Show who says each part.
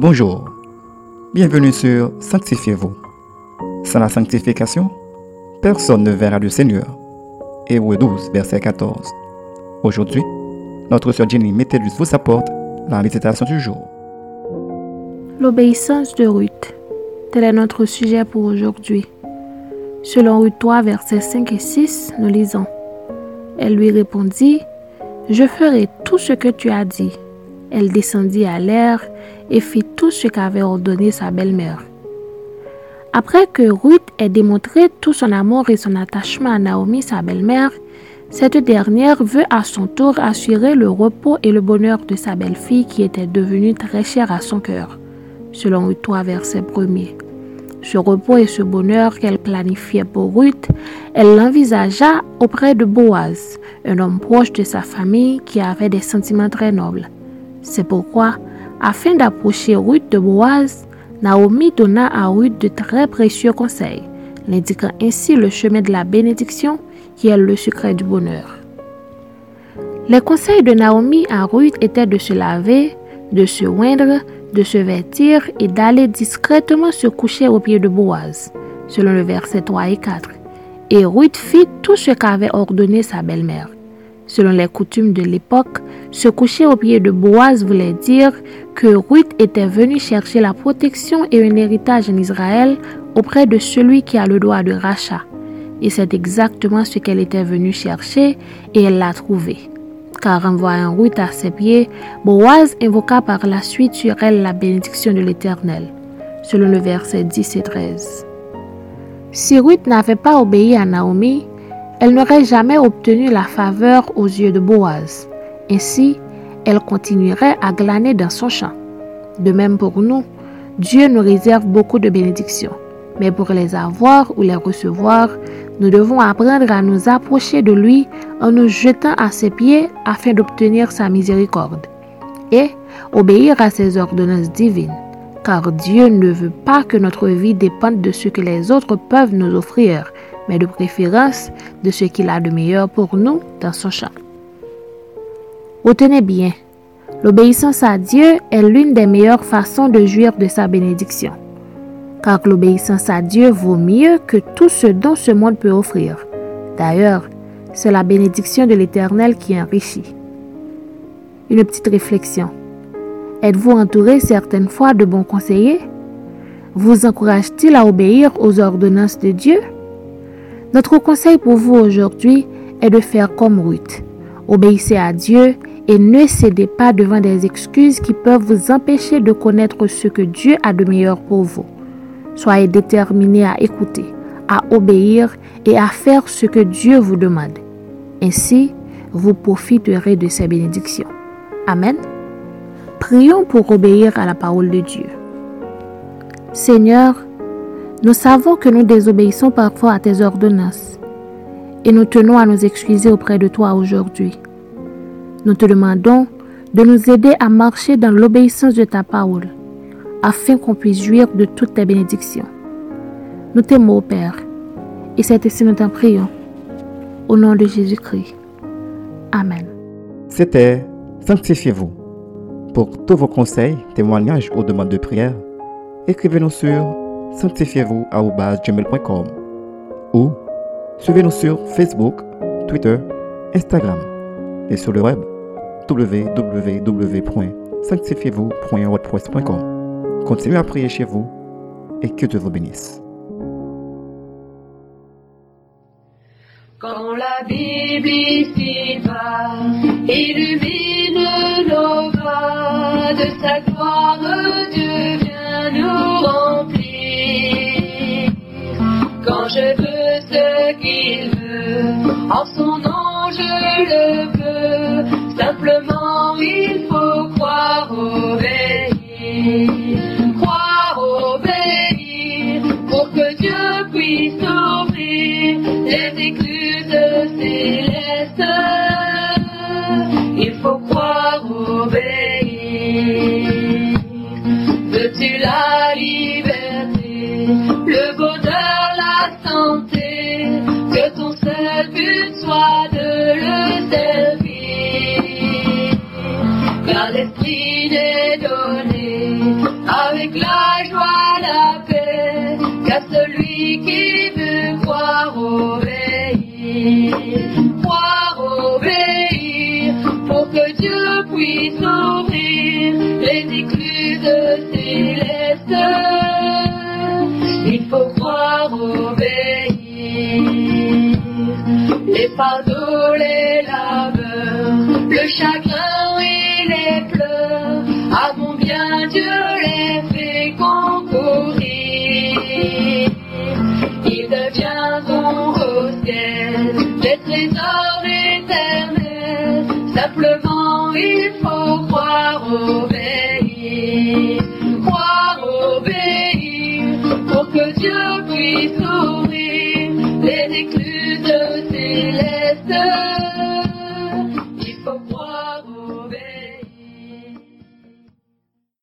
Speaker 1: Bonjour, bienvenue sur Sanctifiez-vous. Sans la sanctification, personne ne verra le Seigneur. Hébreu 12, verset 14. Aujourd'hui, notre sœur Jenny Métellus vous apporte la méditation du jour.
Speaker 2: L'obéissance de Ruth. Tel est notre sujet pour aujourd'hui. Selon Ruth 3, versets 5 et 6, nous lisons. Elle lui répondit, Je ferai tout ce que tu as dit. Elle descendit à l'air et fit tout ce qu'avait ordonné sa belle-mère. Après que Ruth ait démontré tout son amour et son attachement à Naomi, sa belle-mère, cette dernière veut à son tour assurer le repos et le bonheur de sa belle-fille qui était devenue très chère à son cœur, selon Ruth 3, verset 1 Ce repos et ce bonheur qu'elle planifiait pour Ruth, elle l'envisagea auprès de Boaz, un homme proche de sa famille qui avait des sentiments très nobles. C'est pourquoi, afin d'approcher Ruth de Boaz, Naomi donna à Ruth de très précieux conseils, l'indiquant ainsi le chemin de la bénédiction qui est le secret du bonheur. Les conseils de Naomi à Ruth étaient de se laver, de se oindre, de se vêtir et d'aller discrètement se coucher au pied de Boaz, selon le verset 3 et 4. Et Ruth fit tout ce qu'avait ordonné sa belle-mère. Selon les coutumes de l'époque, se coucher au pied de Boaz voulait dire que Ruth était venue chercher la protection et un héritage en Israël auprès de celui qui a le droit de rachat. Et c'est exactement ce qu'elle était venue chercher et elle l'a trouvé. Car en voyant Ruth à ses pieds, Boaz invoqua par la suite sur elle la bénédiction de l'Éternel, selon le verset 10 et 13. Si Ruth n'avait pas obéi à Naomi, elle n'aurait jamais obtenu la faveur aux yeux de Boaz. Ainsi, elle continuerait à glaner dans son champ. De même pour nous, Dieu nous réserve beaucoup de bénédictions. Mais pour les avoir ou les recevoir, nous devons apprendre à nous approcher de lui en nous jetant à ses pieds afin d'obtenir sa miséricorde et obéir à ses ordonnances divines. Car Dieu ne veut pas que notre vie dépende de ce que les autres peuvent nous offrir, mais de préférence de ce qu'il a de meilleur pour nous dans son champ. Retenez bien, l'obéissance à Dieu est l'une des meilleures façons de jouir de sa bénédiction. Car l'obéissance à Dieu vaut mieux que tout ce dont ce monde peut offrir. D'ailleurs, c'est la bénédiction de l'Éternel qui enrichit. Une petite réflexion. Êtes-vous entouré certaines fois de bons conseillers? Vous encourage-t-il à obéir aux ordonnances de Dieu? Notre conseil pour vous aujourd'hui est de faire comme Ruth. Obéissez à Dieu et ne cédez pas devant des excuses qui peuvent vous empêcher de connaître ce que Dieu a de meilleur pour vous. Soyez déterminés à écouter, à obéir et à faire ce que Dieu vous demande. Ainsi, vous profiterez de ses bénédictions. Amen. Prions pour obéir à la parole de Dieu. Seigneur, nous savons que nous désobéissons parfois à tes ordonnances et nous tenons à nous excuser auprès de toi aujourd'hui. Nous te demandons de nous aider à marcher dans l'obéissance de ta parole afin qu'on puisse jouir de toutes tes bénédictions. Nous t'aimons, Père, et c'est ainsi nous t'en prions. Au nom de Jésus-Christ. Amen.
Speaker 1: C'était Sanctifiez-vous. Pour tous vos conseils, témoignages ou demandes de prière, écrivez-nous sur sanctifiez-vous gmail.com ou suivez-nous sur Facebook, Twitter, Instagram et sur le web www.sanctifiez-vous.wordpress.com. Continuez à prier chez vous et que Dieu vous bénisse.
Speaker 3: Quand la Bible illumine nos pas de sa gloire, Dieu vient nous remplir. En son nom je le veux, simplement il faut croire obéir, croire soit de le servir. Car l'esprit n'est donné avec la joie, la paix, qu'à celui qui les fardeaux, les labeurs, le chagrin et les pleurs, à mon bien Dieu les fait concourir. Ils deviendront au ciel des trésors éternels. Simplement, il faut croire obéir, croire obéir, pour que Dieu puisse